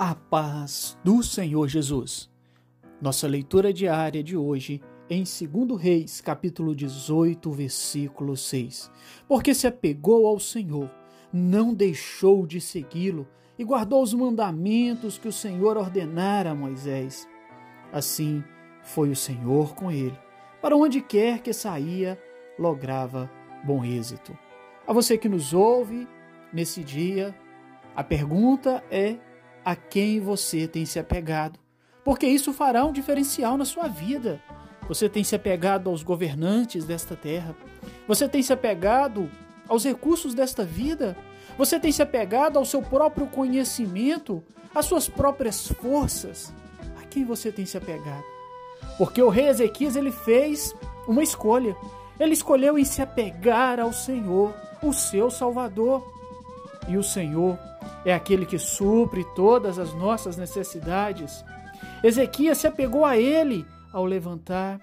A paz do Senhor Jesus. Nossa leitura diária de hoje em 2 Reis, capítulo 18, versículo 6. Porque se apegou ao Senhor, não deixou de segui-lo e guardou os mandamentos que o Senhor ordenara a Moisés. Assim foi o Senhor com ele. Para onde quer que saía, lograva bom êxito. A você que nos ouve nesse dia, a pergunta é a quem você tem se apegado, porque isso fará um diferencial na sua vida. Você tem se apegado aos governantes desta terra, você tem se apegado aos recursos desta vida, você tem se apegado ao seu próprio conhecimento, às suas próprias forças. A quem você tem se apegado? Porque o rei Ezequias ele fez uma escolha. Ele escolheu em se apegar ao Senhor, o seu Salvador. E o Senhor é aquele que supre todas as nossas necessidades. Ezequias se apegou a ele ao levantar,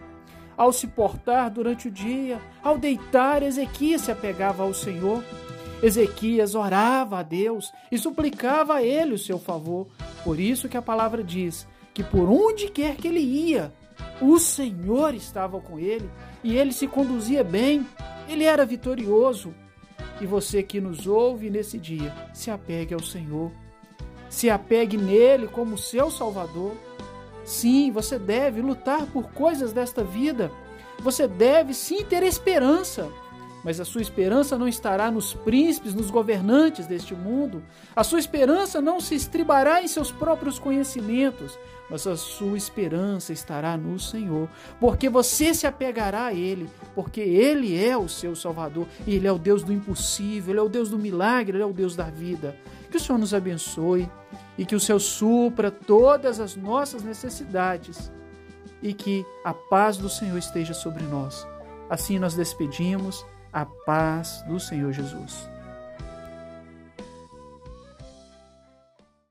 ao se portar durante o dia, ao deitar, Ezequias se apegava ao Senhor. Ezequias orava a Deus e suplicava a ele o seu favor. Por isso que a palavra diz que por onde quer que ele ia, o Senhor estava com ele e ele se conduzia bem, ele era vitorioso. E você que nos ouve nesse dia, se apegue ao Senhor. Se apegue nele como seu Salvador. Sim, você deve lutar por coisas desta vida. Você deve sim ter esperança. Mas a sua esperança não estará nos príncipes, nos governantes deste mundo. A sua esperança não se estribará em seus próprios conhecimentos, mas a sua esperança estará no Senhor, porque você se apegará a Ele, porque Ele é o seu Salvador, e Ele é o Deus do impossível, Ele é o Deus do milagre, Ele é o Deus da vida. Que o Senhor nos abençoe e que o Senhor supra todas as nossas necessidades e que a paz do Senhor esteja sobre nós. Assim nós despedimos a paz do Senhor Jesus.